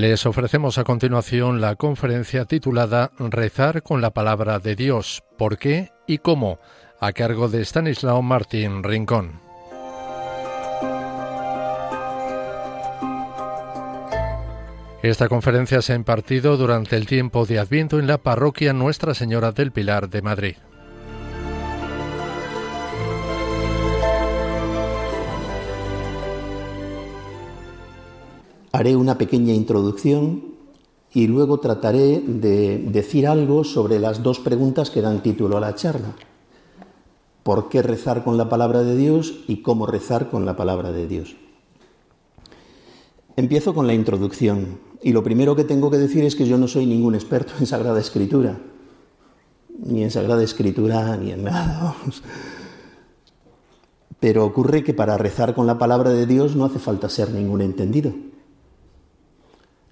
Les ofrecemos a continuación la conferencia titulada Rezar con la palabra de Dios, ¿por qué y cómo? a cargo de Stanislao Martín Rincón. Esta conferencia se ha impartido durante el tiempo de Adviento en la parroquia Nuestra Señora del Pilar de Madrid. Haré una pequeña introducción y luego trataré de decir algo sobre las dos preguntas que dan título a la charla. ¿Por qué rezar con la palabra de Dios y cómo rezar con la palabra de Dios? Empiezo con la introducción y lo primero que tengo que decir es que yo no soy ningún experto en Sagrada Escritura, ni en Sagrada Escritura ni en nada. Pero ocurre que para rezar con la palabra de Dios no hace falta ser ningún entendido.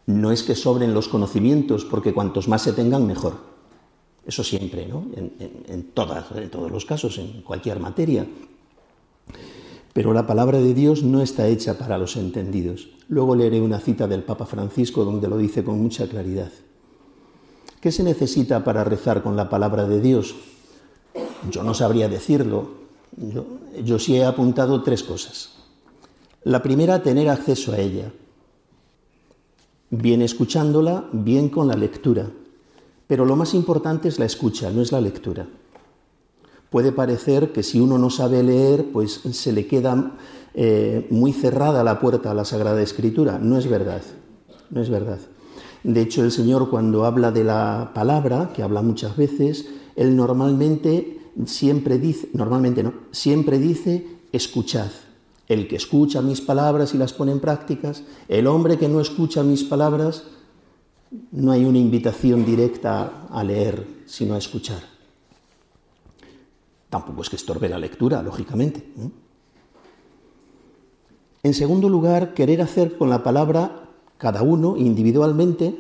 No es que sobren los conocimientos, porque cuantos más se tengan, mejor. Eso siempre, ¿no? En, todas, en todos los casos, en cualquier materia. Pero la palabra de Dios no está hecha para los entendidos. Luego leeré una cita del Papa Francisco donde lo dice con mucha claridad. ¿Qué se necesita para rezar con la palabra de Dios? Yo no sabría decirlo. Yo, yo sí he apuntado tres cosas. La primera, tener acceso a ella bien escuchándola, bien con la lectura. Pero lo más importante es la escucha, no es la lectura. Puede parecer que si uno no sabe leer, pues se le queda eh, muy cerrada la puerta a la Sagrada Escritura. No es verdad, no es verdad. De hecho, el Señor cuando habla de la palabra, que habla muchas veces, Él normalmente siempre dice, normalmente no, siempre dice, escuchad el que escucha mis palabras y las pone en prácticas, el hombre que no escucha mis palabras, no hay una invitación directa a leer, sino a escuchar. Tampoco es que estorbe la lectura, lógicamente. En segundo lugar, querer hacer con la palabra, cada uno individualmente,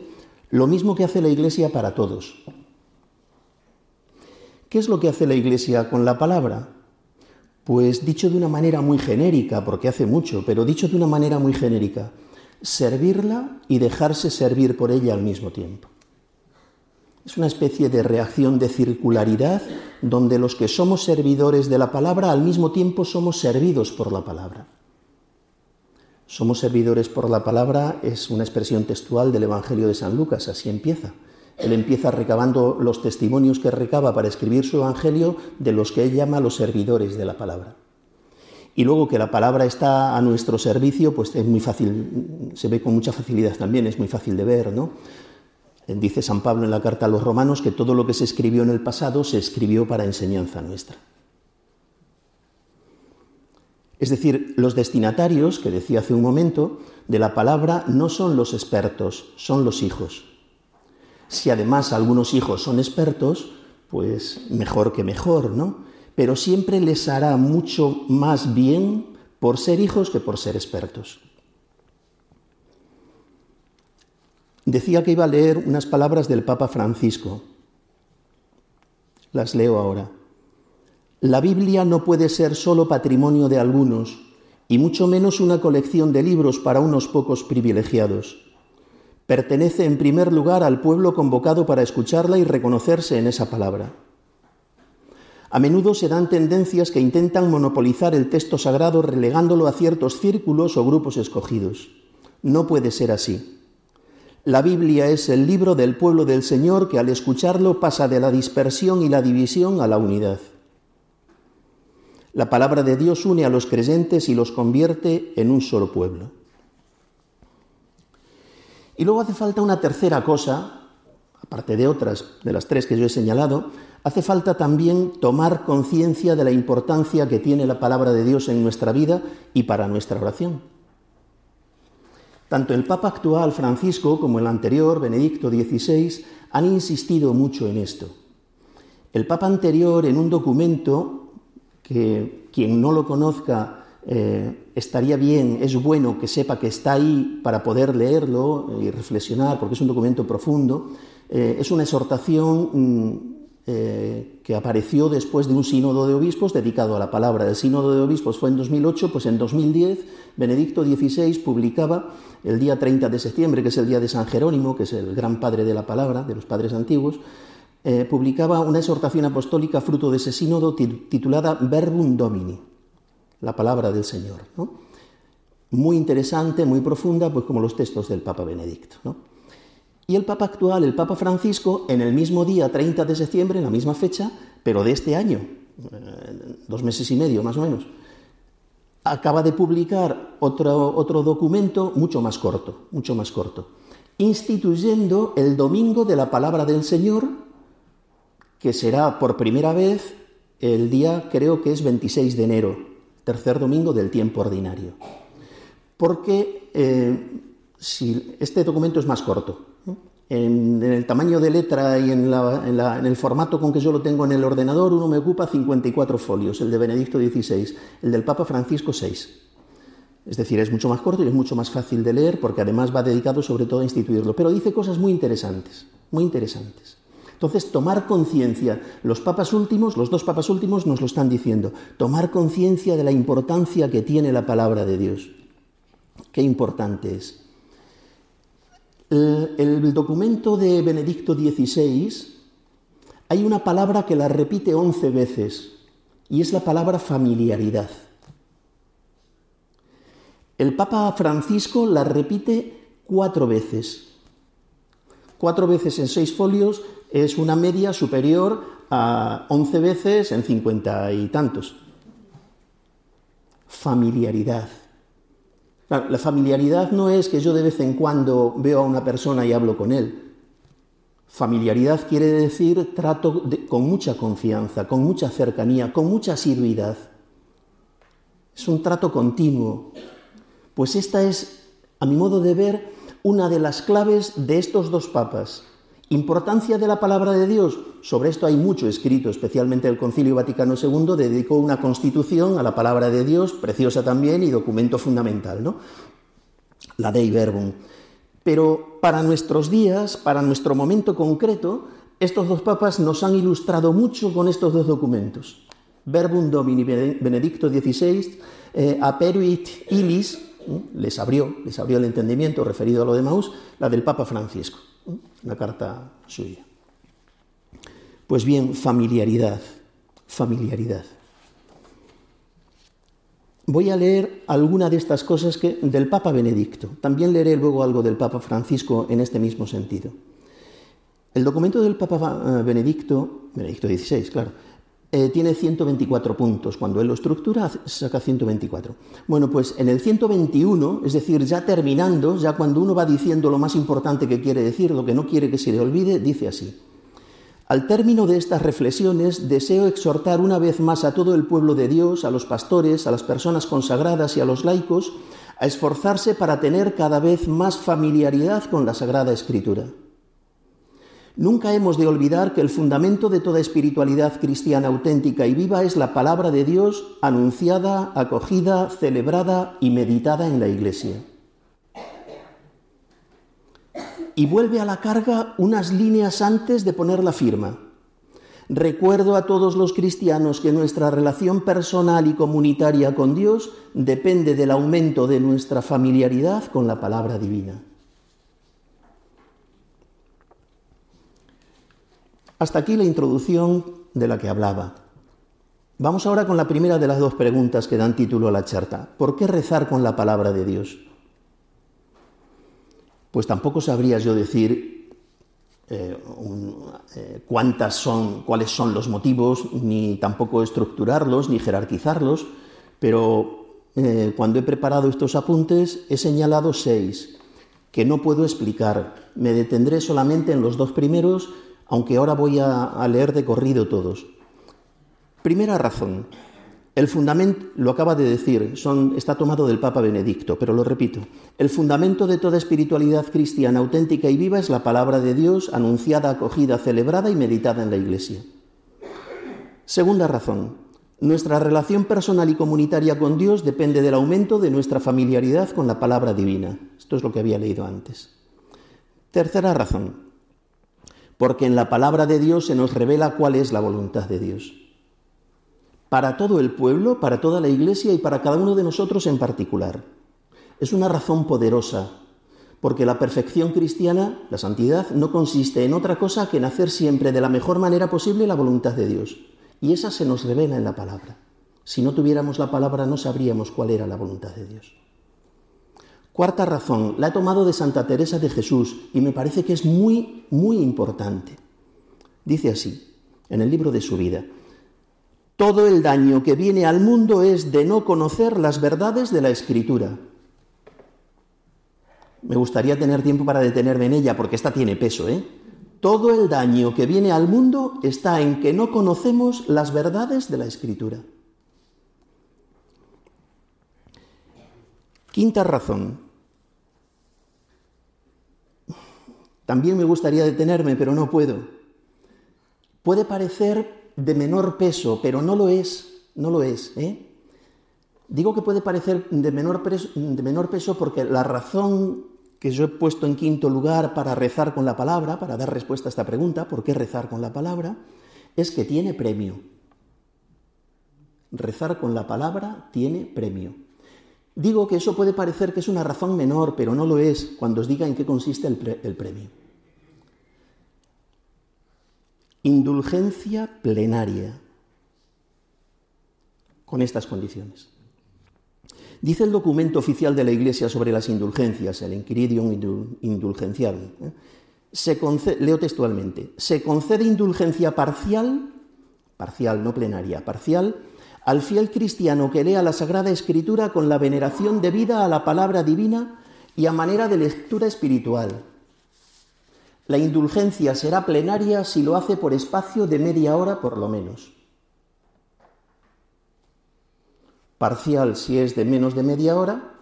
lo mismo que hace la Iglesia para todos. ¿Qué es lo que hace la Iglesia con la palabra? Pues dicho de una manera muy genérica, porque hace mucho, pero dicho de una manera muy genérica, servirla y dejarse servir por ella al mismo tiempo. Es una especie de reacción de circularidad donde los que somos servidores de la palabra al mismo tiempo somos servidos por la palabra. Somos servidores por la palabra es una expresión textual del Evangelio de San Lucas, así empieza. Él empieza recabando los testimonios que recaba para escribir su Evangelio de los que él llama los servidores de la palabra. Y luego que la palabra está a nuestro servicio, pues es muy fácil, se ve con mucha facilidad también, es muy fácil de ver, ¿no? Dice San Pablo en la carta a los romanos que todo lo que se escribió en el pasado se escribió para enseñanza nuestra. Es decir, los destinatarios, que decía hace un momento, de la palabra no son los expertos, son los hijos. Si además algunos hijos son expertos, pues mejor que mejor, ¿no? Pero siempre les hará mucho más bien por ser hijos que por ser expertos. Decía que iba a leer unas palabras del Papa Francisco. Las leo ahora. La Biblia no puede ser solo patrimonio de algunos, y mucho menos una colección de libros para unos pocos privilegiados pertenece en primer lugar al pueblo convocado para escucharla y reconocerse en esa palabra. A menudo se dan tendencias que intentan monopolizar el texto sagrado relegándolo a ciertos círculos o grupos escogidos. No puede ser así. La Biblia es el libro del pueblo del Señor que al escucharlo pasa de la dispersión y la división a la unidad. La palabra de Dios une a los creyentes y los convierte en un solo pueblo. Y luego hace falta una tercera cosa, aparte de otras, de las tres que yo he señalado, hace falta también tomar conciencia de la importancia que tiene la palabra de Dios en nuestra vida y para nuestra oración. Tanto el Papa actual Francisco como el anterior, Benedicto XVI, han insistido mucho en esto. El Papa anterior, en un documento que quien no lo conozca eh, estaría bien, es bueno que sepa que está ahí para poder leerlo y reflexionar, porque es un documento profundo. Eh, es una exhortación mm, eh, que apareció después de un sínodo de obispos dedicado a la palabra. El sínodo de obispos fue en 2008, pues en 2010 Benedicto XVI publicaba el día 30 de septiembre, que es el día de San Jerónimo, que es el gran padre de la palabra, de los padres antiguos, publicaba una exhortación apostólica fruto de ese sínodo titulada Verbum Domini, la palabra del Señor. Muy interesante, muy profunda, pues como los textos del Papa Benedicto. Y el Papa actual, el Papa Francisco, en el mismo día 30 de septiembre, en la misma fecha, pero de este año, eh, dos meses y medio más o menos, acaba de publicar otro, otro documento mucho más corto, mucho más corto, instituyendo el Domingo de la Palabra del Señor, que será por primera vez el día, creo que es 26 de enero, tercer domingo del tiempo ordinario. Porque eh, si este documento es más corto, en, el tamaño de letra y en, el formato con que yo lo tengo en el ordenador, uno me ocupa 54 folios, el de Benedicto XVI, el del Papa Francisco 6. Es decir, es mucho más corto y es mucho más fácil de leer porque además va dedicado sobre todo a instituirlo. Pero dice cosas muy interesantes, muy interesantes. Entonces, tomar conciencia, los papas últimos, los dos papas últimos nos lo están diciendo, tomar conciencia de la importancia que tiene la palabra de Dios. Qué importante es. El, documento de Benedicto XVI hay una palabra que la repite once veces y es la palabra familiaridad. El Papa Francisco la repite cuatro veces. Cuatro veces en seis folios es una media superior a once veces en cincuenta y tantos. Familiaridad. La familiaridad no es que yo de vez en cuando veo a una persona y hablo con él. Familiaridad quiere decir trato con mucha confianza, con mucha cercanía, con mucha asiduidad. Es un trato continuo. Pues esta es, a mi modo de ver, una de las claves de estos dos papas. Importancia de la palabra de Dios. Sobre esto hay mucho escrito, especialmente el Concilio Vaticano II dedicó una constitución a la palabra de Dios, preciosa también y documento fundamental, ¿no? La Dei Verbum. Pero para nuestros días, para nuestro momento concreto, estos dos papas nos han ilustrado mucho con estos dos documentos. Verbum Domini Benedicto XVI, eh, Aperuit Ilis, ¿eh? les abrió, les abrió el entendimiento referido a lo de Maús, la del Papa Francisco una carta suya. Pues bien, familiaridad, familiaridad. Voy a leer alguna de estas cosas que, del Papa Benedicto. También leeré luego algo del Papa Francisco en este mismo sentido. El documento del Papa Benedicto, Benedicto XVI, claro, eh, tiene 124 puntos. Cuando él lo estructura, saca 124. Bueno, pues en el 121, es decir, ya terminando, ya cuando uno va diciendo lo más importante que quiere decir, lo que no quiere que se le olvide, dice así. Al término de estas reflexiones, deseo exhortar una vez más a todo el pueblo de Dios, a los pastores, a las personas consagradas y a los laicos, a esforzarse para tener cada vez más familiaridad con la Sagrada Escritura. Nunca hemos de olvidar que el fundamento de toda espiritualidad cristiana auténtica y viva es la palabra de Dios anunciada, acogida, celebrada y meditada en la Iglesia. Y vuelve a la carga unas líneas antes de poner la firma. Recuerdo a todos los cristianos que nuestra relación personal y comunitaria con Dios depende del aumento de nuestra familiaridad con la palabra divina. Hasta aquí la introducción de la que hablaba. Vamos ahora con la primera de las dos preguntas que dan título a la charta. ¿Por qué rezar con la palabra de Dios? Pues tampoco sabría yo decir eh, eh, cuántas son, cuáles son los motivos, ni tampoco estructurarlos, ni jerarquizarlos, pero eh, cuando he preparado estos apuntes he señalado seis que no puedo explicar. Me detendré solamente en los dos primeros aunque ahora voy a, leer de corrido todos. Primera razón, el fundamento, lo acaba de decir, está tomado del Papa Benedicto, pero lo repito, el fundamento de toda espiritualidad cristiana auténtica y viva es la palabra de Dios anunciada, acogida, celebrada y meditada en la Iglesia. Segunda razón, nuestra relación personal y comunitaria con Dios depende del aumento de nuestra familiaridad con la palabra divina. Esto es lo que había leído antes. Tercera razón, porque en la palabra de Dios se nos revela cuál es la voluntad de Dios. Para todo el pueblo, para toda la iglesia y para cada uno de nosotros en particular. Es una razón poderosa, porque la perfección cristiana, la santidad, no consiste en otra cosa que en hacer siempre de la mejor manera posible la voluntad de Dios. Y esa se nos revela en la palabra. Si no tuviéramos la palabra no sabríamos cuál era la voluntad de Dios. Cuarta razón, la he tomado de Santa Teresa de Jesús y me parece que es muy, muy importante. Dice así, en el libro de su vida, todo el daño que viene al mundo es de no conocer las verdades de la Escritura. Me gustaría tener tiempo para detenerme en ella porque esta tiene peso, ¿eh? Todo el daño que viene al mundo está en que no conocemos las verdades de la Escritura. Quinta razón. También me gustaría detenerme, pero no puedo. Puede parecer de menor peso, pero no lo es, no lo es. ¿eh? Digo que puede parecer de menor, de menor peso porque la razón que yo he puesto en quinto lugar para rezar con la palabra, para dar respuesta a esta pregunta, ¿por qué rezar con la palabra? Es que tiene premio. Rezar con la palabra tiene premio. Digo que eso puede parecer que es una razón menor, pero no lo es cuando os diga en qué consiste el, premio. Indulgencia plenaria con estas condiciones. Dice el documento oficial de la Iglesia sobre las indulgencias, el Inquiridium Indulgenciarum, ¿eh? se leo textualmente, se concede indulgencia parcial, parcial, no plenaria, parcial, al fiel cristiano que lea la Sagrada Escritura con la veneración debida a la palabra divina y a manera de lectura espiritual. La indulgencia será plenaria si lo hace por espacio de media hora por lo menos. Parcial si es de menos de media hora,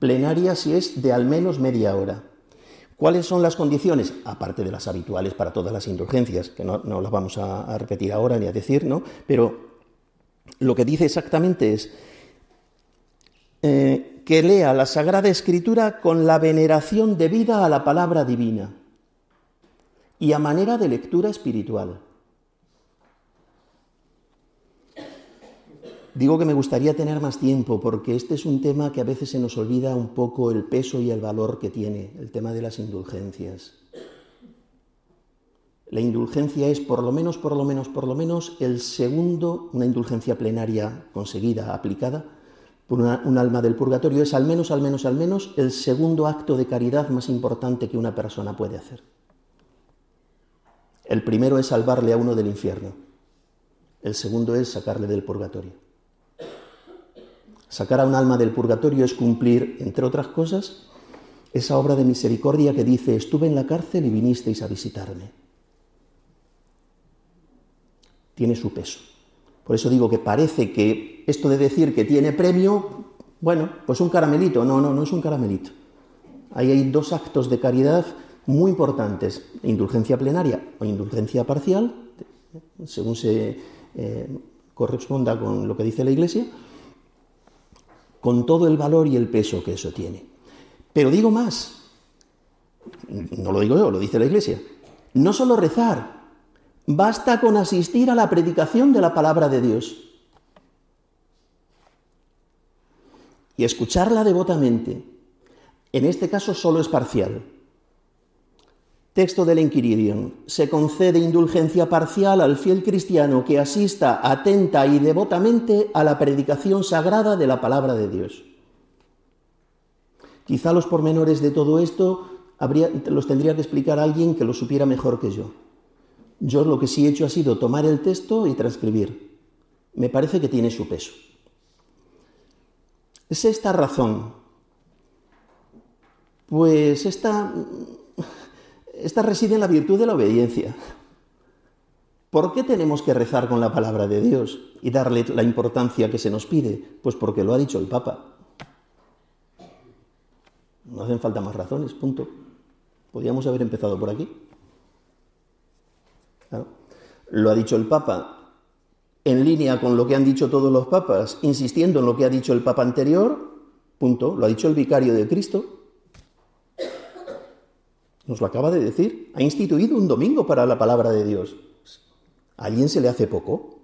plenaria si es de al menos media hora. ¿Cuáles son las condiciones? Aparte de las habituales para todas las indulgencias, que no, las vamos a, a, repetir ahora ni a decir, ¿no? Pero lo que dice exactamente es eh, que lea la Sagrada Escritura con la veneración debida a la palabra divina y a manera de lectura espiritual. Digo que me gustaría tener más tiempo porque este es un tema que a veces se nos olvida un poco el peso y el valor que tiene, el tema de las indulgencias. La indulgencia es por lo menos, por lo menos, por lo menos el segundo, una indulgencia plenaria conseguida, aplicada por un alma del purgatorio, es al menos, al menos, al menos el segundo acto de caridad más importante que una persona puede hacer. El primero es salvarle a uno del infierno, el segundo es sacarle del purgatorio. Sacar a un alma del purgatorio es cumplir, entre otras cosas, esa obra de misericordia que dice, estuve en la cárcel y vinisteis a visitarme tiene su peso. Por eso digo que parece que esto de decir que tiene premio, bueno, pues un caramelito, no, no, no es un caramelito. Ahí hay dos actos de caridad muy importantes, indulgencia plenaria o indulgencia parcial, según se eh, corresponda con lo que dice la Iglesia, con todo el valor y el peso que eso tiene. Pero digo más, no lo digo yo, lo dice la Iglesia, no solo rezar, Basta con asistir a la predicación de la palabra de Dios y escucharla devotamente. En este caso solo es parcial. Texto del Inquiridium. Se concede indulgencia parcial al fiel cristiano que asista atenta y devotamente a la predicación sagrada de la palabra de Dios. Quizá los pormenores de todo esto los tendría que explicar alguien que lo supiera mejor que yo. Yo lo que sí he hecho ha sido tomar el texto y transcribir. Me parece que tiene su peso. Es esta razón. Pues esta, esta reside en la virtud de la obediencia. ¿Por qué tenemos que rezar con la palabra de Dios y darle la importancia que se nos pide? Pues porque lo ha dicho el Papa. No hacen falta más razones, punto. Podríamos haber empezado por aquí. Lo ha dicho el Papa en línea con lo que han dicho todos los papas, insistiendo en lo que ha dicho el Papa anterior, punto, lo ha dicho el vicario de Cristo. nos lo acaba de decir, ha instituido un domingo para la palabra de Dios. ¿A alguien se le hace poco?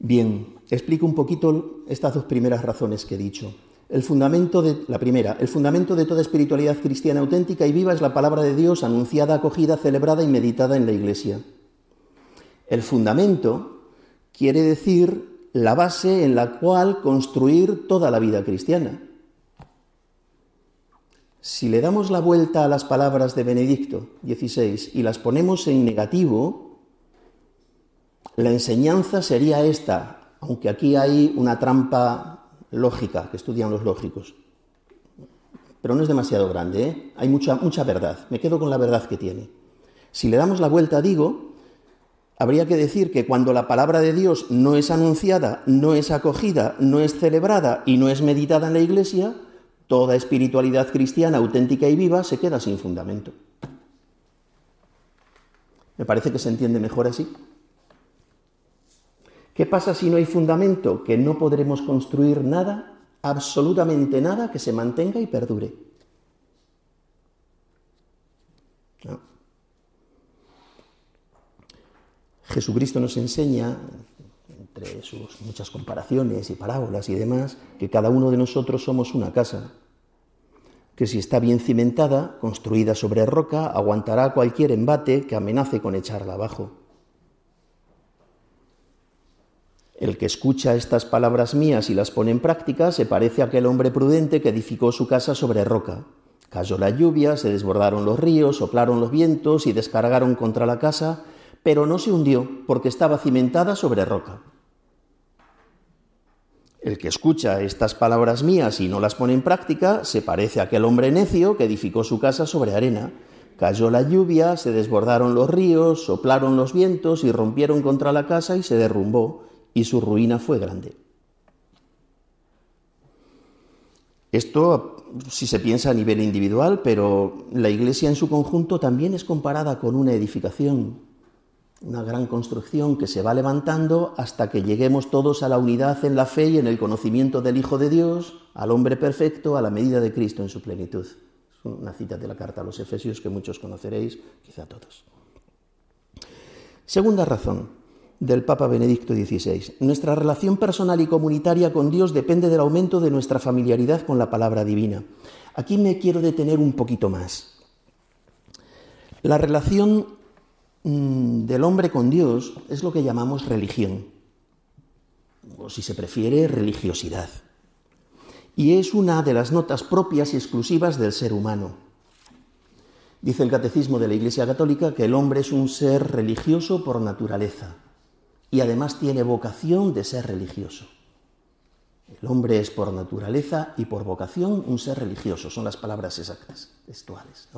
Bien, explico un poquito estas dos primeras razones que he dicho. El fundamento de la primera, el fundamento de toda espiritualidad cristiana auténtica y viva es la palabra de Dios anunciada, acogida, celebrada y meditada en la Iglesia. El fundamento quiere decir la base en la cual construir toda la vida cristiana. Si le damos la vuelta a las palabras de Benedicto XVI y las ponemos en negativo, la enseñanza sería esta, aunque aquí hay una trampa lógica que estudian los lógicos. Pero no es demasiado grande, ¿eh? hay mucha, mucha verdad. Me quedo con la verdad que tiene. Si le damos la vuelta, digo, habría que decir que cuando la palabra de Dios no es anunciada, no es acogida, no es celebrada y no es meditada en la Iglesia, Toda espiritualidad cristiana auténtica y viva se queda sin fundamento. Me parece que se entiende mejor así. ¿Qué pasa si no hay fundamento? Que no podremos construir nada, absolutamente nada, que se mantenga y perdure. Jesucristo nos enseña entre sus muchas comparaciones y parábolas y demás, que cada uno de nosotros somos una casa, que si está bien cimentada, construida sobre roca, aguantará cualquier embate que amenace con echarla abajo. El que escucha estas palabras mías y las pone en práctica se parece a aquel hombre prudente que edificó su casa sobre roca. Cayó la lluvia, se desbordaron los ríos, soplaron los vientos y descargaron contra la casa, pero no se hundió porque estaba cimentada sobre roca. El que escucha estas palabras mías y no las pone en práctica se parece a aquel hombre necio que edificó su casa sobre arena. Cayó la lluvia, se desbordaron los ríos, soplaron los vientos y rompieron contra la casa y se derrumbó, y su ruina fue grande. Esto si se piensa a nivel individual, pero la iglesia en su conjunto también es comparada con una edificación una gran construcción que se va levantando hasta que lleguemos todos a la unidad en la fe y en el conocimiento del Hijo de Dios, al hombre perfecto, a la medida de Cristo en su plenitud. Es una cita de la carta a los Efesios que muchos conoceréis, quizá todos. Segunda razón del Papa Benedicto XVI. Nuestra relación personal y comunitaria con Dios depende del aumento de nuestra familiaridad con la palabra divina. Aquí me quiero detener un poquito más. La relación Mm, del hombre con Dios es lo que llamamos religión, o si se prefiere, religiosidad. Y es una de las notas propias y exclusivas del ser humano. Dice el Catecismo de la Iglesia Católica que el hombre es un ser religioso por naturaleza y además tiene vocación de ser religioso. El hombre es por naturaleza y por vocación un ser religioso, son las palabras exactas, textuales.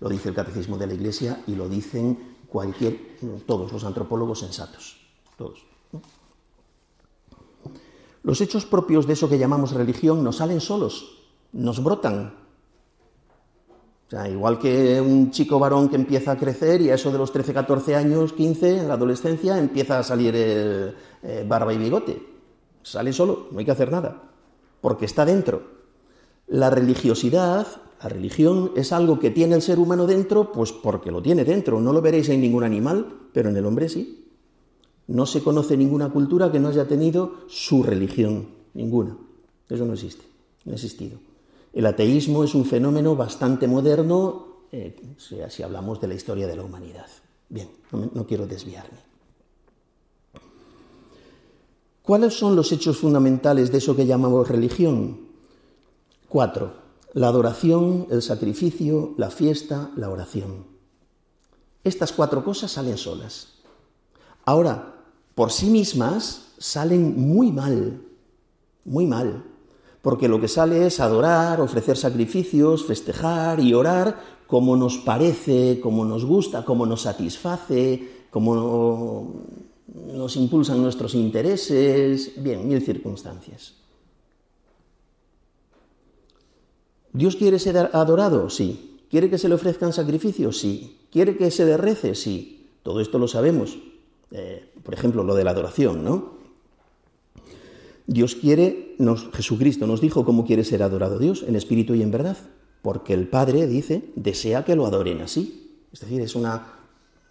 Lo dice el Catecismo de la Iglesia y lo dicen cualquier, todos los antropólogos sensatos, todos. Los hechos propios de eso que llamamos religión nos salen solos, nos brotan. Igual que un chico varón que empieza a crecer y a eso de los 13, 14 años, 15, en la adolescencia, empieza a salir el, eh, barba y bigote. Sale solo, no hay que hacer nada, porque está dentro. La religiosidad la religión es algo que tiene el ser humano dentro, pues porque lo tiene dentro. No lo veréis en ningún animal, pero en el hombre sí. No se conoce ninguna cultura que no haya tenido su religión, ninguna. Eso no existe, no ha existido. El ateísmo es un fenómeno bastante moderno, eh, si hablamos de la historia de la humanidad. Bien, no quiero desviarme. ¿Cuáles son los hechos fundamentales de eso que llamamos religión? Cuatro la adoración, el sacrificio, la fiesta, la oración. Estas cuatro cosas salen solas. Ahora, por sí mismas salen muy mal, muy mal, porque lo que sale es adorar, ofrecer sacrificios, festejar y orar como nos parece, como nos gusta, como nos satisface, como nos impulsan nuestros intereses, bien, mil circunstancias. ¿Dios quiere ser adorado? Sí. ¿Quiere que se le ofrezcan sacrificios? Sí. ¿Quiere que se derrece? Sí. Todo esto lo sabemos. Eh, por ejemplo, lo de la adoración, ¿no? Dios quiere, Jesucristo nos dijo cómo quiere ser adorado Dios, en espíritu y en verdad, porque el Padre dice, desea que lo adoren así. Es decir, es una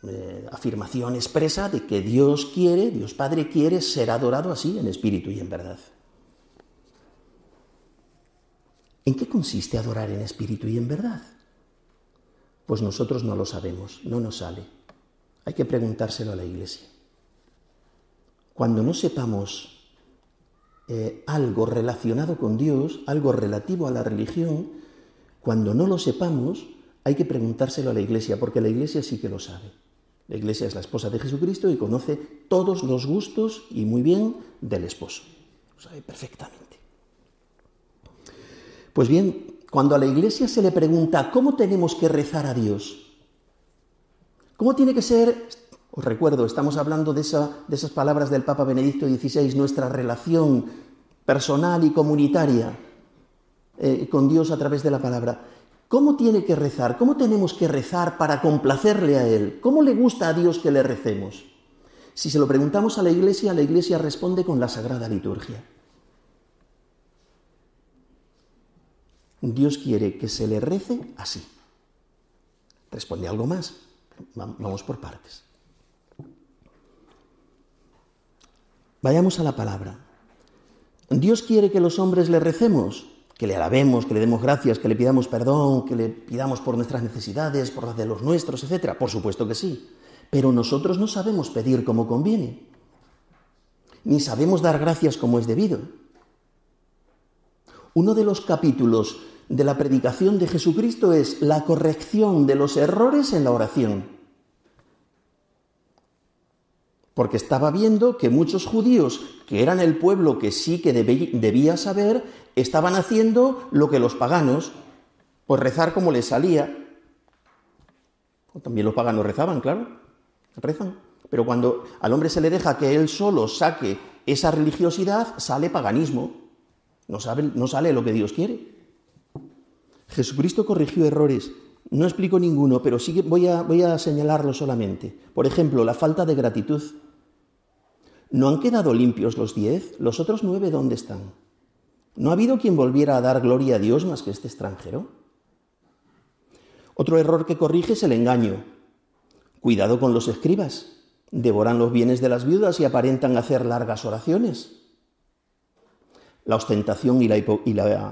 eh, afirmación expresa de que Dios quiere, Dios Padre quiere ser adorado así, en espíritu y en verdad. ¿En qué consiste adorar en espíritu y en verdad? Pues nosotros no lo sabemos, no nos sale. Hay que preguntárselo a la Iglesia. Cuando no sepamos eh, algo relacionado con Dios, algo relativo a la religión, cuando no lo sepamos, hay que preguntárselo a la Iglesia, porque la Iglesia sí que lo sabe. La Iglesia es la esposa de Jesucristo y conoce todos los gustos y muy bien del esposo. Lo sabe perfectamente. Pues bien, cuando a la Iglesia se le pregunta cómo tenemos que rezar a Dios, cómo tiene que ser os recuerdo, estamos hablando de, esas palabras del Papa Benedicto XVI, nuestra relación personal y comunitaria eh, con Dios a través de la palabra. ¿Cómo tiene que rezar? ¿Cómo tenemos que rezar para complacerle a Él? ¿Cómo le gusta a Dios que le recemos? Si se lo preguntamos a la Iglesia, la Iglesia responde con la Sagrada Liturgia. Dios quiere que se le rece así. Responde algo más. Vamos por partes. Vayamos a la palabra. Dios quiere que los hombres le recemos, que le alabemos, que le demos gracias, que le pidamos perdón, que le pidamos por nuestras necesidades, por las de los nuestros, etc. Por supuesto que sí. Pero nosotros no sabemos pedir como conviene, ni sabemos dar gracias como es debido. Uno de los capítulos de la predicación de Jesucristo es la corrección de los errores en la oración porque estaba viendo que muchos judíos, que eran el pueblo que sí que debía saber, estaban haciendo lo que los paganos, pues rezar como les salía. También los paganos rezaban, claro, rezan. Pero cuando al hombre se le deja que él solo saque esa religiosidad, sale paganismo, no, sale lo que Dios quiere. Jesucristo corrigió errores, no explico ninguno, pero sí voy a, señalarlo solamente. Por ejemplo, la falta de gratitud. ¿No han quedado limpios los diez? ¿Los otros nueve dónde están? ¿No ha habido quien volviera a dar gloria a Dios más que este extranjero? Otro error que corrige es el engaño. Cuidado con los escribas. Devoran los bienes de las viudas y aparentan hacer largas oraciones. La ostentación y la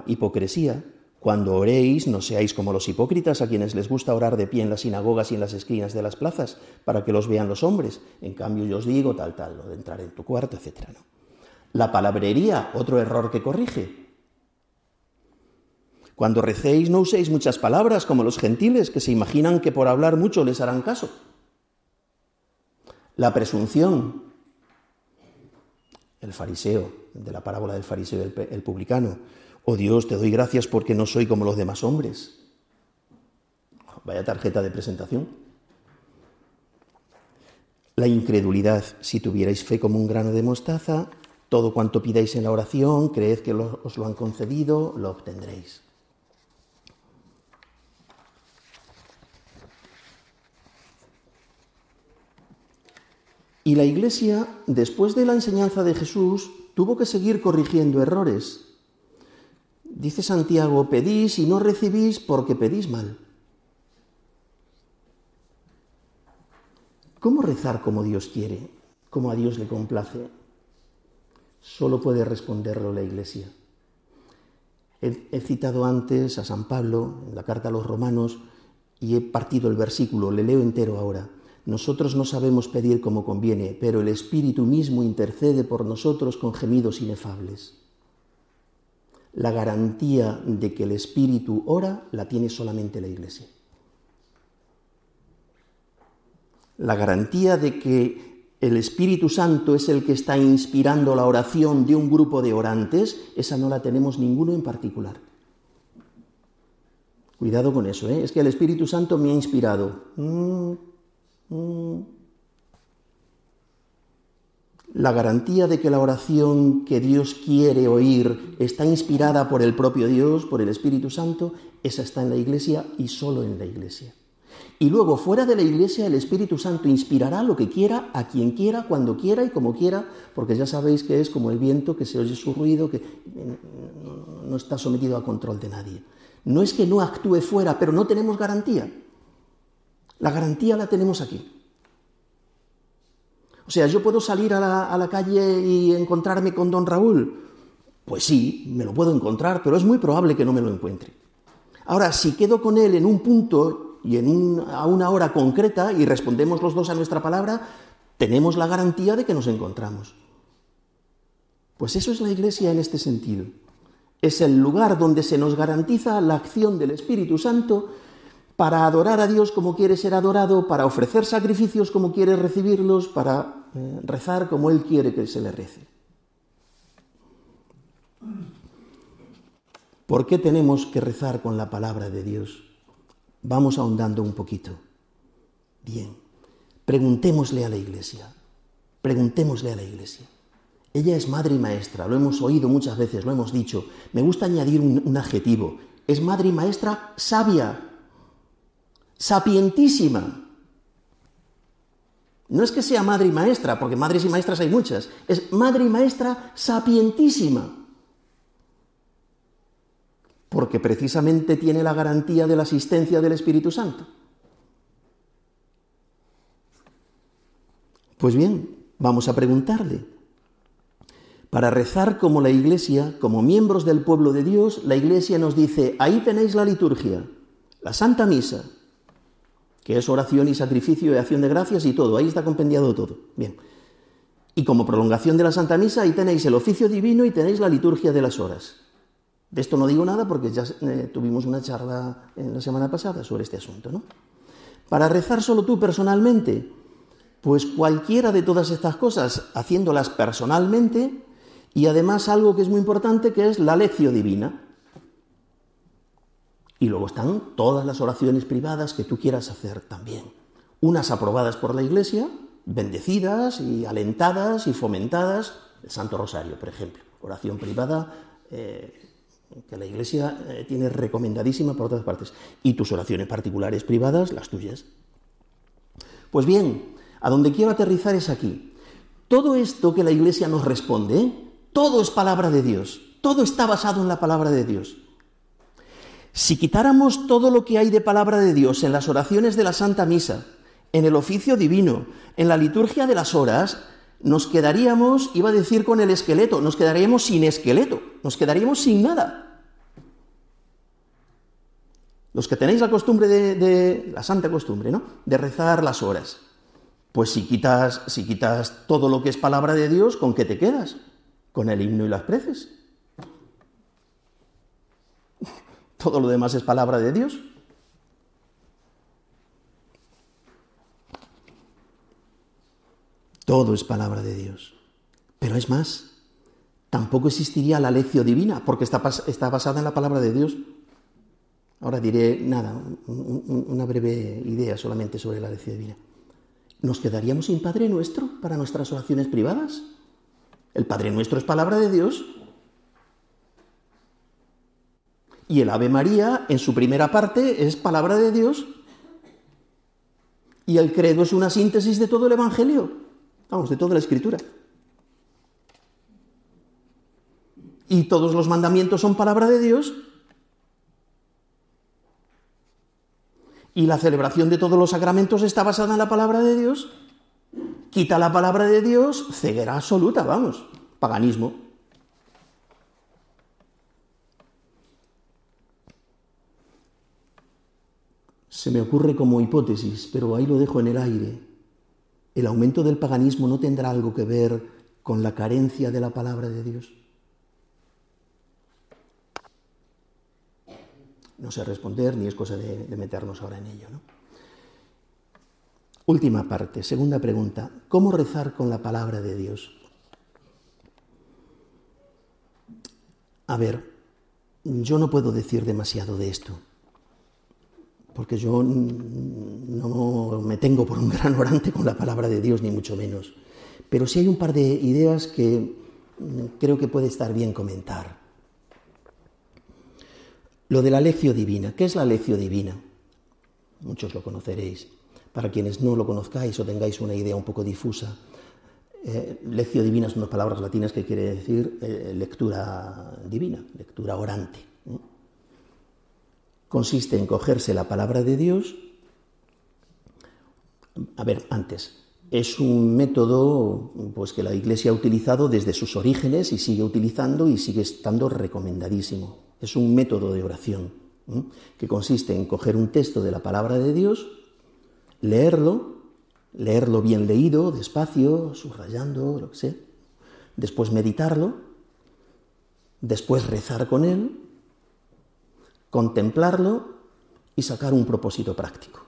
hipocresía cuando oréis, no seáis como los hipócritas a quienes les gusta orar de pie en las sinagogas y en las esquinas de las plazas, para que los vean los hombres. En cambio, yo os digo tal, tal, lo de entrar en tu cuarto, etc. ¿no? La palabrería, otro error que corrige. Cuando recéis, no uséis muchas palabras como los gentiles, que se imaginan que por hablar mucho les harán caso. La presunción. El fariseo, de la parábola del fariseo y el publicano Oh Dios, te doy gracias porque no soy como los demás hombres. Vaya tarjeta de presentación. La incredulidad, si tuvierais fe como un grano de mostaza, todo cuanto pidáis en la oración, creed que os lo han concedido, lo obtendréis. Y la Iglesia, después de la enseñanza de Jesús, tuvo que seguir corrigiendo errores, Dice Santiago, pedís y no recibís porque pedís mal. ¿Cómo rezar como Dios quiere, como a Dios le complace? Solo puede responderlo la Iglesia. He, citado antes a San Pablo en la carta a los romanos y he partido el versículo, le leo entero ahora. Nosotros no sabemos pedir como conviene, pero el Espíritu mismo intercede por nosotros con gemidos inefables. La garantía de que el Espíritu ora la tiene solamente la Iglesia. La garantía de que el Espíritu Santo es el que está inspirando la oración de un grupo de orantes, esa no la tenemos ninguno en particular. Cuidado con eso, ¿eh? es que el Espíritu Santo me ha inspirado. Mm, mm la garantía de que la oración que Dios quiere oír está inspirada por el propio Dios, por el Espíritu Santo, esa está en la Iglesia y solo en la Iglesia. Y luego, fuera de la iglesia, el Espíritu Santo inspirará lo que quiera, a quien quiera, cuando quiera y como quiera, porque ya sabéis que es como el viento, que se oye su ruido, que no está sometido a control de nadie. No es que no actúe fuera, pero no tenemos garantía. La garantía la tenemos aquí. O sea, ¿yo puedo salir a la, calle y encontrarme con don Raúl? Pues sí, me lo puedo encontrar, pero es muy probable que no me lo encuentre. Ahora, si quedo con él en un punto y en a una hora concreta y respondemos los dos a nuestra palabra, tenemos la garantía de que nos encontramos. Pues eso es la Iglesia en este sentido. Es el lugar donde se nos garantiza la acción del Espíritu Santo para adorar a Dios como quiere ser adorado, para ofrecer sacrificios como quiere recibirlos, para eh, rezar como Él quiere que se le rece. ¿Por qué tenemos que rezar con la palabra de Dios? Vamos ahondando un poquito. Bien, preguntémosle a la iglesia, preguntémosle a la iglesia. Ella es madre y maestra, lo hemos oído muchas veces, lo hemos dicho. Me gusta añadir un, un adjetivo. Es madre y maestra sabia, sapientísima. No es que sea madre y maestra, porque madres y maestras hay muchas. Es madre y maestra sapientísima porque precisamente tiene la garantía de la asistencia del Espíritu Santo. Pues bien, vamos a preguntarle. Para rezar como la Iglesia, como miembros del pueblo de Dios, la Iglesia nos dice, ahí tenéis la liturgia, la Santa Misa, que es oración y sacrificio y acción de gracias y todo, ahí está compendiado todo. Bien. Y como prolongación de la Santa Misa, ahí tenéis el oficio divino y tenéis la liturgia de las horas. De esto no digo nada porque ya eh, tuvimos una charla en la semana pasada sobre este asunto, ¿no? Para rezar solo tú personalmente, pues cualquiera de todas estas cosas, haciéndolas personalmente, y además algo que es muy importante, que es la lección divina. Y luego están todas las oraciones privadas que tú quieras hacer también. Unas aprobadas por la Iglesia, bendecidas y alentadas y fomentadas, el Santo Rosario, por ejemplo, oración privada eh, que la Iglesia eh, tiene recomendadísima por todas partes, y tus oraciones particulares privadas, las tuyas. Pues bien, a donde quiero aterrizar es aquí. Todo esto que la Iglesia nos responde, todo es palabra de Dios, todo está basado en la palabra de Dios. Si quitáramos todo lo que hay de palabra de Dios en las oraciones de la Santa Misa, en el oficio divino, en la liturgia de las horas, nos quedaríamos, iba a decir con el esqueleto, nos quedaríamos sin esqueleto, nos quedaríamos sin nada. Los que tenéis la costumbre de, la santa costumbre, ¿no? De rezar las horas. Pues si quitas, si quitas todo lo que es palabra de Dios, ¿con qué te quedas? Con el himno y las preces. Todo lo demás es palabra de Dios. Todo es palabra de Dios. Pero es más, tampoco existiría la lección divina, porque está, está basada en la palabra de Dios. Ahora diré nada, una breve idea solamente sobre la lección divina. ¿Nos quedaríamos sin Padre Nuestro para nuestras oraciones privadas? El Padre Nuestro es palabra de Dios. Y el Ave María, en su primera parte, es palabra de Dios. Y el credo es una síntesis de todo el Evangelio. Vamos, de toda la escritura. Y todos los mandamientos son palabra de Dios. Y la celebración de todos los sacramentos está basada en la palabra de Dios. Quita la palabra de Dios, ceguera absoluta, vamos, paganismo. Se me ocurre como hipótesis, pero ahí lo dejo en el aire ¿El aumento del paganismo no tendrá algo que ver con la carencia de la palabra de Dios? No sé responder ni es cosa de, meternos ahora en ello. ¿no? Última parte, segunda pregunta. ¿Cómo rezar con la palabra de Dios? A ver, yo no puedo decir demasiado de esto porque yo no me tengo por un gran orante con la palabra de Dios, ni mucho menos. Pero sí hay un par de ideas que creo que puede estar bien comentar. Lo de la lección divina. ¿Qué es la lección divina? muchos lo conoceréis. Para quienes no lo conozcáis o tengáis una idea un poco difusa, eh, lección divina son unas palabras latinas que quiere decir eh, lectura divina, lectura orante. Consiste en cogerse la palabra de Dios. A ver, antes, es un método pues, que la Iglesia ha utilizado desde sus orígenes y sigue utilizando y sigue estando recomendadísimo. Es un método de oración que consiste en coger un texto de la palabra de Dios, leerlo, leerlo bien leído, despacio, subrayando, lo que sea, después meditarlo, después rezar con él, contemplarlo y sacar un propósito práctico.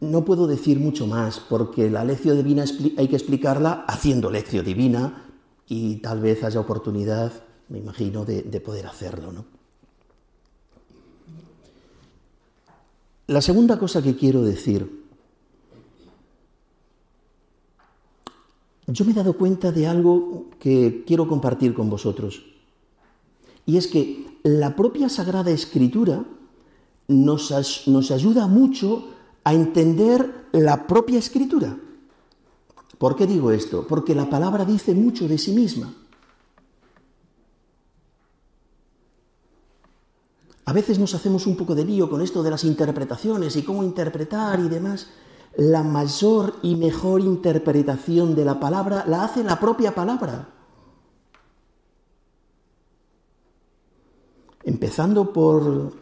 No puedo decir mucho más porque la lección divina hay que explicarla haciendo lección divina y tal vez haya oportunidad, me imagino, de, de poder hacerlo. ¿no? La segunda cosa que quiero decir, yo me he dado cuenta de algo que quiero compartir con vosotros. Y es que la propia Sagrada Escritura nos, nos ayuda mucho a entender la propia Escritura. ¿Por qué digo esto? Porque la palabra dice mucho de sí misma. A veces nos hacemos un poco de lío con esto de las interpretaciones y cómo interpretar y demás. La mayor y mejor interpretación de la palabra la hace la propia palabra. Empezando por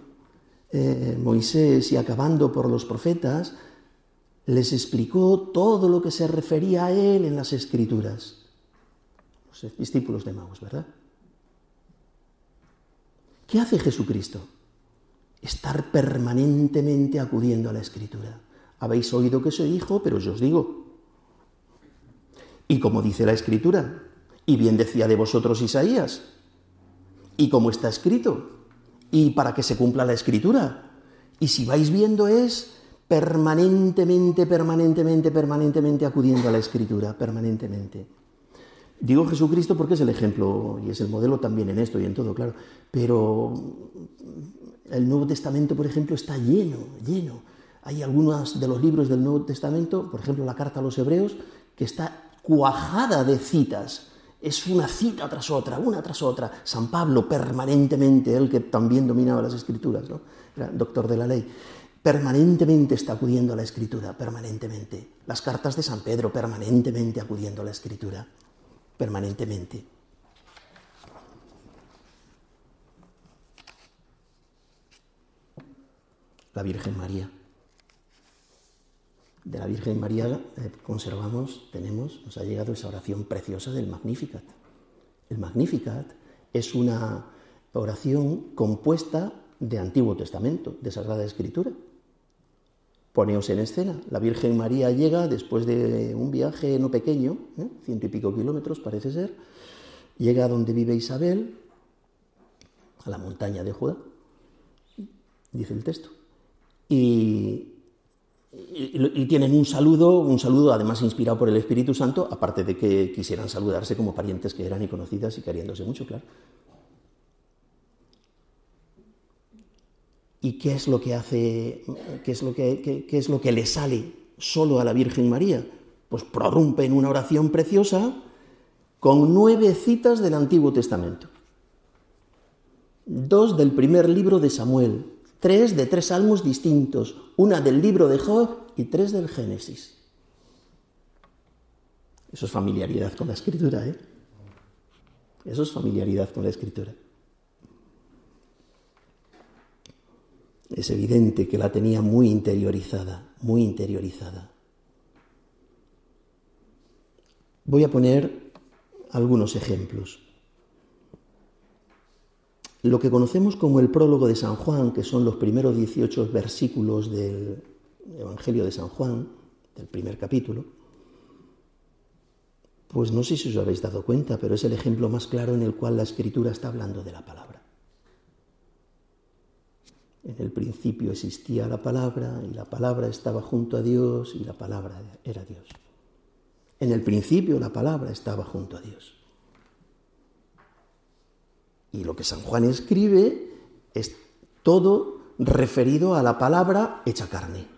eh, Moisés y acabando por los profetas, les explicó todo lo que se refería a él en las escrituras. Los discípulos de Maus, ¿verdad? ¿Qué hace Jesucristo? Estar permanentemente acudiendo a la Escritura. Habéis oído que se dijo, pero yo os digo. Y como dice la Escritura, y bien decía de vosotros Isaías, y como está escrito, y para que se cumpla la Escritura. Y si vais viendo es permanentemente, permanentemente, permanentemente acudiendo a la Escritura, permanentemente. Digo Jesucristo porque es el ejemplo y es el modelo también en esto y en todo, claro. Pero el Nuevo Testamento, por ejemplo, está lleno, lleno. Hay algunos de los libros del Nuevo Testamento, por ejemplo la carta a los Hebreos, que está cuajada de citas. Es una cita tras otra, una tras otra. San Pablo permanentemente, él que también dominaba las escrituras, ¿no? era doctor de la ley, permanentemente está acudiendo a la escritura, permanentemente. Las cartas de San Pedro, permanentemente acudiendo a la escritura permanentemente. La Virgen María. De la Virgen María eh, conservamos, tenemos, nos ha llegado esa oración preciosa del Magnificat. El Magnificat es una oración compuesta de Antiguo Testamento, de Sagrada Escritura. Poneos en escena. La Virgen María llega después de un viaje no pequeño, ¿eh? ciento y pico kilómetros parece ser, llega a donde vive Isabel, a la montaña de Judá, dice el texto. Y, y, tienen un saludo, un saludo además inspirado por el Espíritu Santo, aparte de que quisieran saludarse como parientes que eran y conocidas y queriéndose mucho, claro. ¿Y qué es lo que hace, qué es lo que, es lo que le sale solo a la Virgen María? Pues prorrumpe en una oración preciosa con nueve citas del Antiguo Testamento. Dos del primer libro de Samuel, tres de tres salmos distintos, una del libro de Job y tres del Génesis. Eso es familiaridad con la escritura, ¿eh? Eso es familiaridad con la escritura. Es evidente que la tenía muy interiorizada, muy interiorizada. Voy a poner algunos ejemplos. Lo que conocemos como el prólogo de San Juan, que son los primeros 18 versículos del Evangelio de San Juan, del primer capítulo, pues no sé si os habéis dado cuenta, pero es el ejemplo más claro en el cual la escritura está hablando de la palabra. En el principio existía la palabra y la palabra estaba junto a Dios y la palabra era Dios. En el principio la palabra estaba junto a Dios. Y lo que San Juan escribe es todo referido a la palabra hecha carne.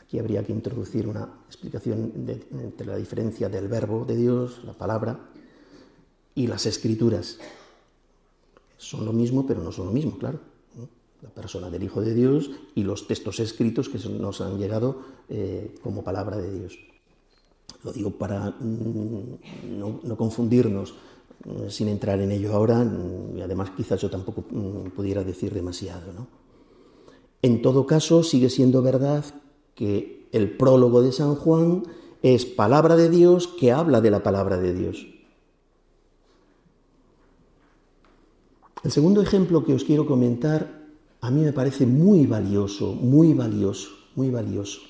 Aquí habría que introducir una explicación entre la diferencia del verbo de Dios, la palabra, y las escrituras. Son lo mismo, pero no son lo mismo, claro. La persona del Hijo de Dios y los textos escritos que nos han llegado eh, como palabra de Dios. Lo digo para mm, no, confundirnos mm, sin entrar en ello ahora, mm, y además quizás yo tampoco pudiera decir demasiado. ¿no? En todo caso, sigue siendo verdad que el prólogo de San Juan es palabra de Dios que habla de la palabra de Dios. El segundo ejemplo que os quiero comentar a mí me parece muy valioso, muy valioso, muy valioso.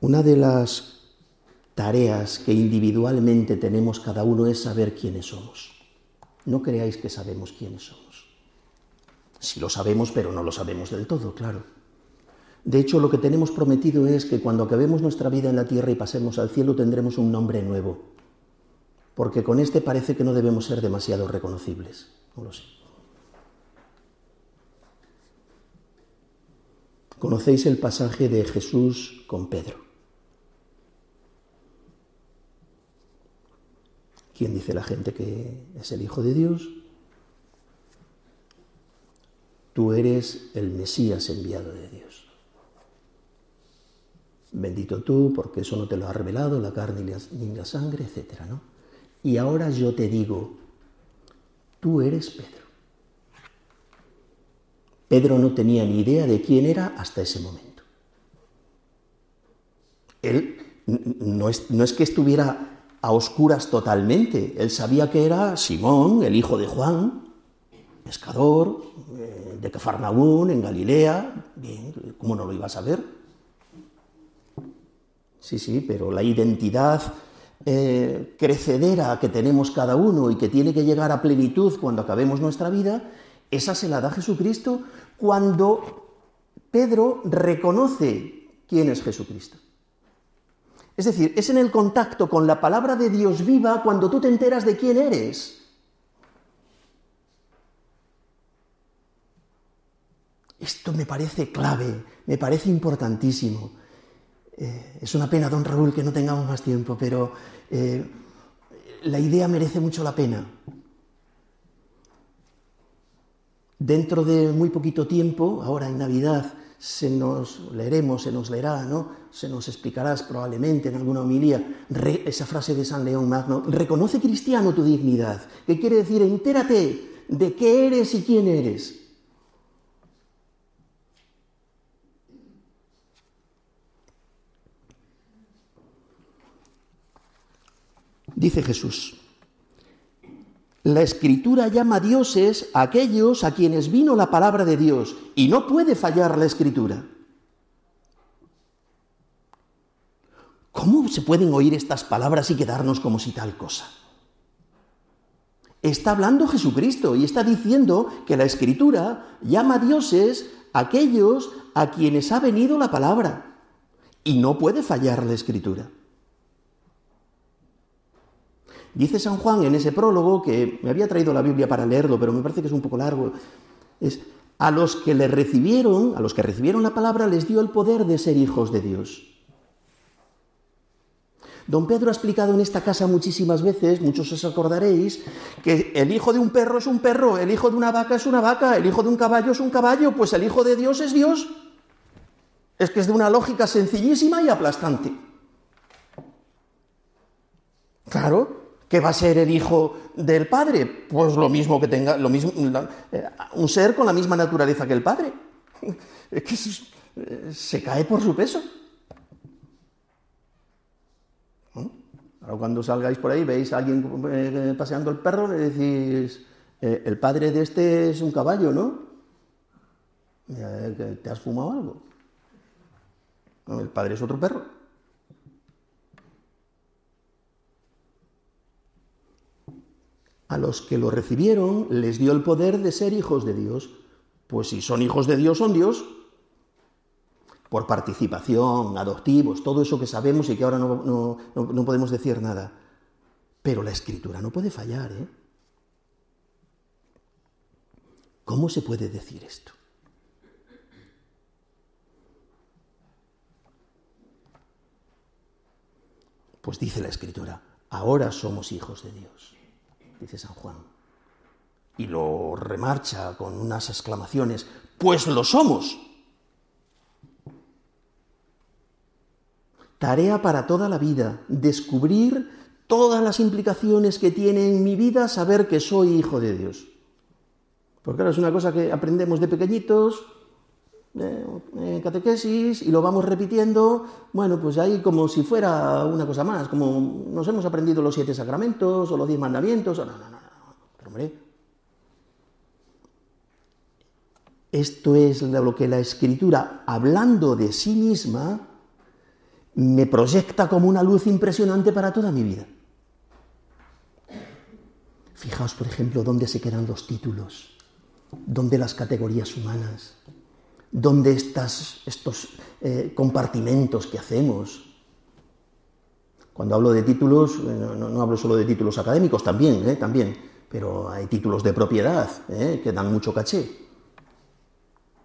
Una de las tareas que individualmente tenemos cada uno es saber quiénes somos. No creáis que sabemos quiénes somos. Sí lo sabemos, pero no lo sabemos del todo, claro. De hecho, lo que tenemos prometido es que cuando acabemos nuestra vida en la tierra y pasemos al cielo tendremos un nombre nuevo, porque con este parece que no debemos ser demasiado reconocibles. No lo sé. Conocéis el pasaje de Jesús con Pedro. ¿Quién dice la gente que es el Hijo de Dios? Tú eres el Mesías enviado de Dios. Bendito tú, porque eso no te lo ha revelado la carne ni la sangre, etc. ¿no? Y ahora yo te digo, tú eres Pedro. Pedro no tenía ni idea de quién era hasta ese momento. Él no es, no es que estuviera a oscuras totalmente, él sabía que era Simón, el hijo de Juan, pescador eh, de Cafarnaún, en Galilea. Bien, ¿cómo no lo iba a saber? Sí, sí, pero la identidad eh, crecedera que tenemos cada uno y que tiene que llegar a plenitud cuando acabemos nuestra vida, esa se la da Jesucristo cuando Pedro reconoce quién es Jesucristo. Es decir, es en el contacto con la palabra de Dios viva cuando tú te enteras de quién eres. Esto me parece clave, me parece importantísimo. Eh, es una pena, don Raúl, que no tengamos más tiempo, pero eh, la idea merece mucho la pena. Dentro de muy poquito tiempo, ahora en Navidad, se nos leeremos, se nos leerá, ¿no? Se nos explicarás probablemente en alguna homilía esa frase de San León Magno, reconoce cristiano tu dignidad, que quiere decir entérate de qué eres y quién eres. Dice Jesús, la escritura llama dioses a aquellos a quienes vino la palabra de Dios y no puede fallar la escritura. ¿Cómo se pueden oír estas palabras y quedarnos como si tal cosa? Está hablando Jesucristo y está diciendo que la escritura llama a dioses a aquellos a quienes ha venido la palabra y no puede fallar la escritura. Dice San Juan en ese prólogo, que me había traído la Biblia para leerlo, pero me parece que es un poco largo, es, a los que le recibieron, a los que recibieron la palabra, les dio el poder de ser hijos de Dios. Don Pedro ha explicado en esta casa muchísimas veces, muchos os acordaréis, que el hijo de un perro es un perro, el hijo de una vaca es una vaca, el hijo de un caballo es un caballo, pues el hijo de Dios es Dios. Es que es de una lógica sencillísima y aplastante. Claro, ¿Qué va a ser el hijo del padre? Pues lo mismo que tenga, lo mismo, eh, un ser con la misma naturaleza que el padre. Es que eh, se cae por su peso. Ahora cuando salgáis por ahí, veis a alguien eh, paseando el perro, le decís, el padre de este es un caballo, ¿no? ¿Te has fumado algo? El padre es otro perro. A los que lo recibieron les dio el poder de ser hijos de Dios. Pues si son hijos de Dios, son Dios. Por participación, adoptivos, todo eso que sabemos y que ahora no, podemos decir nada. Pero la escritura no puede fallar, ¿eh? ¿Cómo se puede decir esto? Pues dice la escritura, ahora somos hijos de Dios, dice San Juan. Y lo remarcha con unas exclamaciones, pues lo somos. Tarea para toda la vida, descubrir todas las implicaciones que tiene en mi vida saber que soy hijo de Dios. Porque claro, es una cosa que aprendemos de pequeñitos, eh, catequesis y lo vamos repitiendo, bueno, pues ahí como si fuera una cosa más, como nos hemos aprendido los siete sacramentos o los diez mandamientos, no, no, no, no, pero hombre, esto es lo que la escritura, hablando de sí misma, me proyecta como una luz impresionante para toda mi vida. Fijaos, por ejemplo, dónde se quedan los títulos, dónde las categorías humanas, dónde estas, estos eh, compartimentos que hacemos. Cuando hablo de títulos, eh, no, hablo solo de títulos académicos, también, eh, también, pero hay títulos de propiedad que dan mucho caché.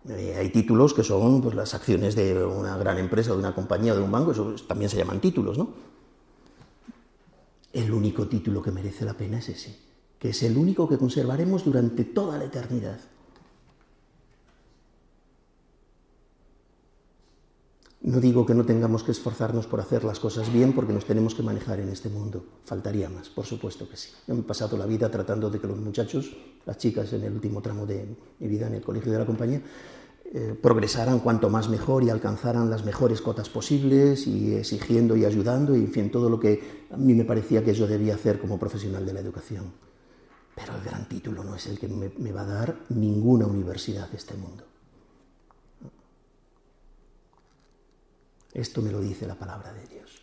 hay títulos que son pues, las acciones de una gran empresa, de una compañía, de un banco, eso también se llaman títulos, ¿no? El único título que merece la pena es ese, que es el único que conservaremos durante toda la eternidad. No digo que no tengamos que esforzarnos por hacer las cosas bien porque nos tenemos que manejar en este mundo. Faltaría más, por supuesto que sí. Me he pasado la vida tratando de que los muchachos, las chicas en el último tramo de mi vida en el colegio de la compañía, eh, progresaran cuanto más mejor y alcanzaran las mejores cotas posibles y exigiendo y ayudando y en fin, todo lo que a mí me parecía que yo debía hacer como profesional de la educación. Pero el gran título no es el que me va a dar ninguna universidad de este mundo. Esto me lo dice la palabra de Dios.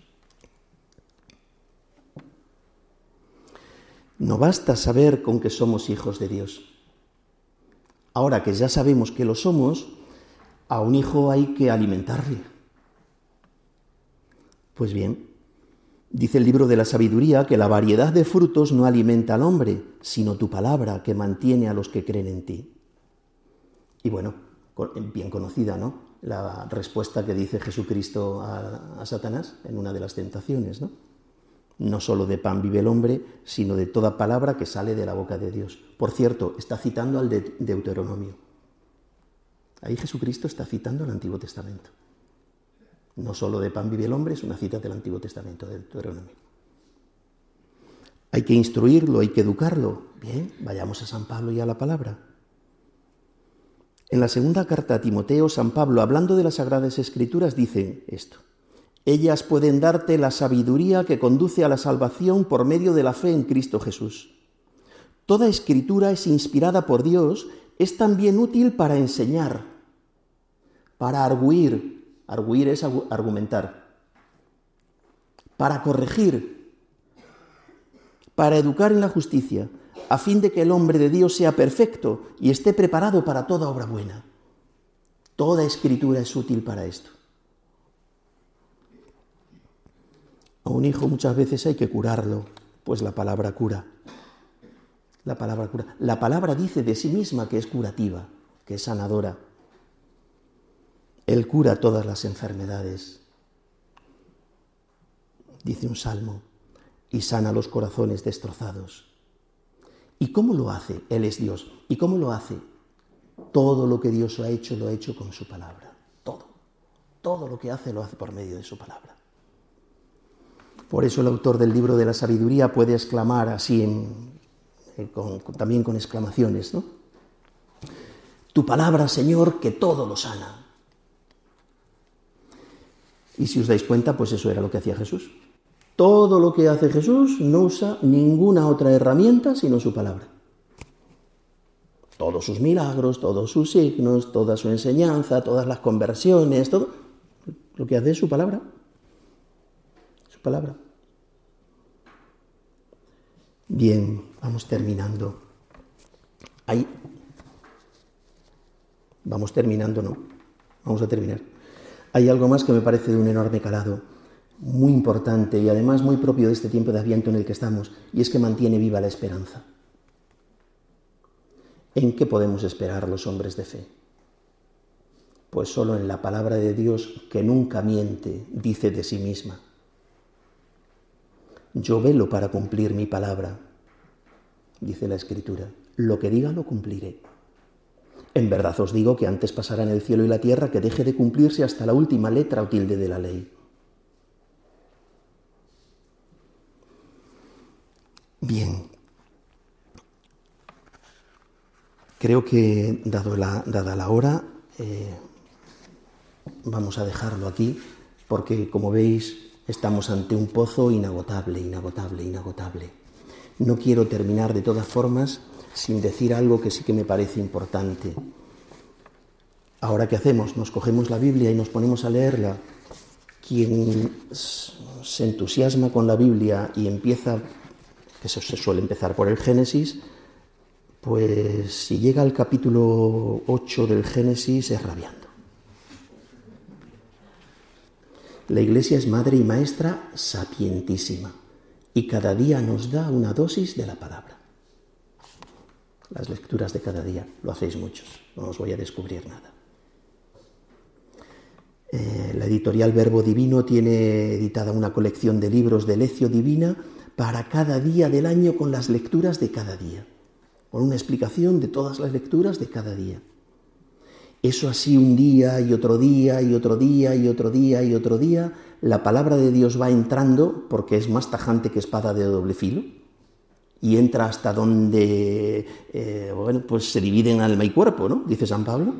No basta saber con que somos hijos de Dios. Ahora que ya sabemos que lo somos, a un hijo hay que alimentarle. Pues bien, dice el libro de la sabiduría que la variedad de frutos no alimenta al hombre, sino tu palabra que mantiene a los que creen en ti. Y bueno, bien conocida, ¿no? La respuesta que dice Jesucristo a, Satanás en una de las tentaciones, ¿no? No solo de pan vive el hombre, sino de toda palabra que sale de la boca de Dios. Por cierto, está citando al de Deuteronomio. Ahí Jesucristo está citando el Antiguo Testamento. No solo de pan vive el hombre, es una cita del Antiguo Testamento, del Deuteronomio. Hay que instruirlo, hay que educarlo. Bien, vayamos a San Pablo y a la palabra. En la segunda carta a Timoteo, San Pablo, hablando de las Sagradas Escrituras, dice esto. Ellas pueden darte la sabiduría que conduce a la salvación por medio de la fe en Cristo Jesús. Toda escritura es inspirada por Dios, es también útil para enseñar, para arguir, arguir es argumentar, para corregir, para educar en la justicia, a fin de que el hombre de Dios sea perfecto y esté preparado para toda obra buena. Toda escritura es útil para esto. A un hijo muchas veces hay que curarlo, pues la palabra cura. La palabra cura. La palabra dice de sí misma que es curativa, que es sanadora. Él cura todas las enfermedades. Dice un salmo, y sana los corazones destrozados. ¿Y cómo lo hace? Él es Dios. ¿Y cómo lo hace? Todo lo que Dios ha hecho lo ha hecho con su palabra. Todo. Todo lo que hace lo hace por medio de su palabra. Por eso el autor del libro de la sabiduría puede exclamar así, eh, también con exclamaciones, ¿no? Tu palabra, Señor, que todo lo sana. Y si os dais cuenta, pues eso era lo que hacía Jesús. Todo lo que hace Jesús no usa ninguna otra herramienta sino su palabra. Todos sus milagros, todos sus signos, toda su enseñanza, todas las conversiones, todo lo que hace es su palabra. Su palabra. Bien, vamos terminando. Ahí. Vamos terminando, ¿no? Vamos a terminar. Hay algo más que me parece de un enorme calado muy importante y además muy propio de este tiempo de Adviento en el que estamos, y es que mantiene viva la esperanza. ¿En qué podemos esperar los hombres de fe? Pues solo en la palabra de Dios que nunca miente, dice de sí misma. Yo velo para cumplir mi palabra, dice la Escritura. Lo que diga lo cumpliré. En verdad os digo que antes pasará en el cielo y la tierra que deje de cumplirse hasta la última letra o tilde de la ley. Bien. Creo que, dado la, dada la hora, eh, vamos a dejarlo aquí, porque como veis, estamos ante un pozo inagotable, inagotable, inagotable. No quiero terminar de todas formas sin decir algo que sí que me parece importante. Ahora, ¿qué hacemos? Nos cogemos la Biblia y nos ponemos a leerla. Quien se entusiasma con la Biblia y empieza que se suele empezar por el Génesis, pues si llega al capítulo 8 del Génesis es rabiando. La Iglesia es madre y maestra sapientísima y cada día nos da una dosis de la palabra. Las lecturas de cada día, lo hacéis muchos, no os voy a descubrir nada. Eh, la editorial Verbo Divino tiene editada una colección de libros de Lecio Divina para cada día del año con las lecturas de cada día, con una explicación de todas las lecturas de cada día. Eso así un día y otro día y otro día y otro día y otro día, la palabra de Dios va entrando porque es más tajante que espada de doble filo y entra hasta donde eh, bueno, pues se dividen alma y cuerpo, ¿no? Dice San Pablo.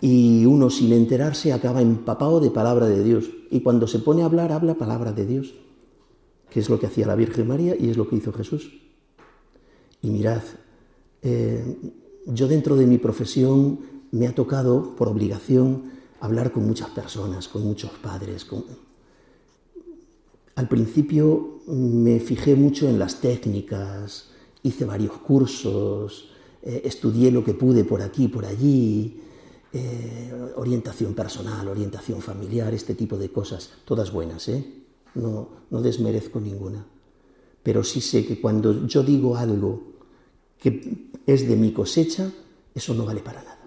Y uno sin enterarse acaba empapado de palabra de Dios. Y cuando se pone a hablar, habla palabra de Dios que es lo que hacía la Virgen María y es lo que hizo Jesús. Y mirad, eh, yo dentro de mi profesión me ha tocado, por obligación, hablar con muchas personas, con muchos padres. Al principio me fijé mucho en las técnicas, hice varios cursos, eh, estudié lo que pude por aquí, por allí, eh, orientación personal, orientación familiar, este tipo de cosas, todas buenas, ¿eh? No, no desmerezco ninguna. Pero sí sé que cuando yo digo algo que es de mi cosecha, eso no vale para nada.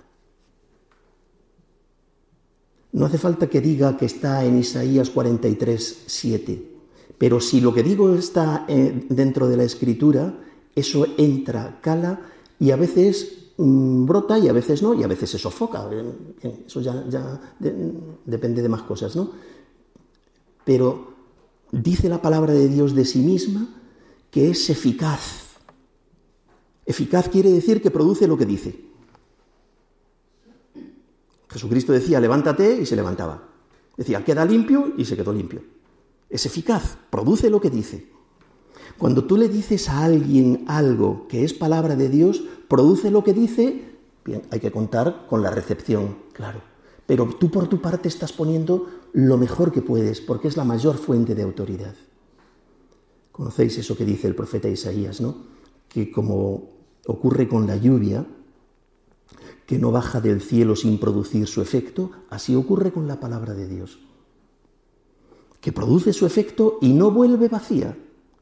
No hace falta que diga que está en Isaías 43, 7, pero si lo que digo está eh, dentro de la escritura, eso entra, cala y a veces mm, brota y a veces no, y a veces se sofoca. Eso ya, depende de más cosas, ¿no? Pero dice la palabra de Dios de sí misma que es eficaz. Eficaz quiere decir que produce lo que dice. Jesucristo decía, levántate y se levantaba. Decía, queda limpio y se quedó limpio. Es eficaz, produce lo que dice. Cuando tú le dices a alguien algo que es palabra de Dios, produce lo que dice, bien, hay que contar con la recepción, claro. Pero tú por tu parte estás poniendo lo mejor que puedes, porque es la mayor fuente de autoridad. Conocéis eso que dice el profeta Isaías, ¿no? Que como ocurre con la lluvia, que no baja del cielo sin producir su efecto, así ocurre con la palabra de Dios. Que produce su efecto y no vuelve vacía,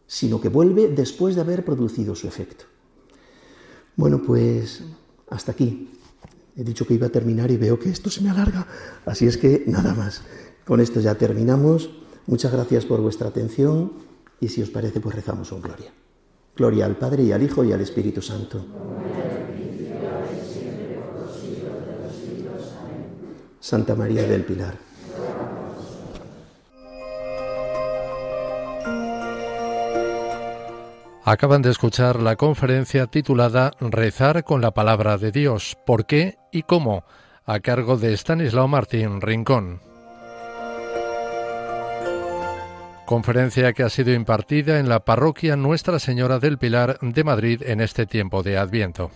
sino que vuelve después de haber producido su efecto. Bueno, pues hasta aquí. He dicho que iba a terminar y veo que esto se me alarga, así es que nada más. Con esto ya terminamos. Muchas gracias por vuestra atención y si os parece, pues rezamos un gloria. Gloria al Padre y al Hijo y al Espíritu Santo. Santa María del Pilar. Acaban de escuchar la conferencia titulada Rezar con la palabra de Dios. ¿Por qué y cómo? A cargo de Stanislao Martín Rincón. Conferencia que ha sido impartida en la parroquia Nuestra Señora del Pilar de Madrid en este tiempo de Adviento.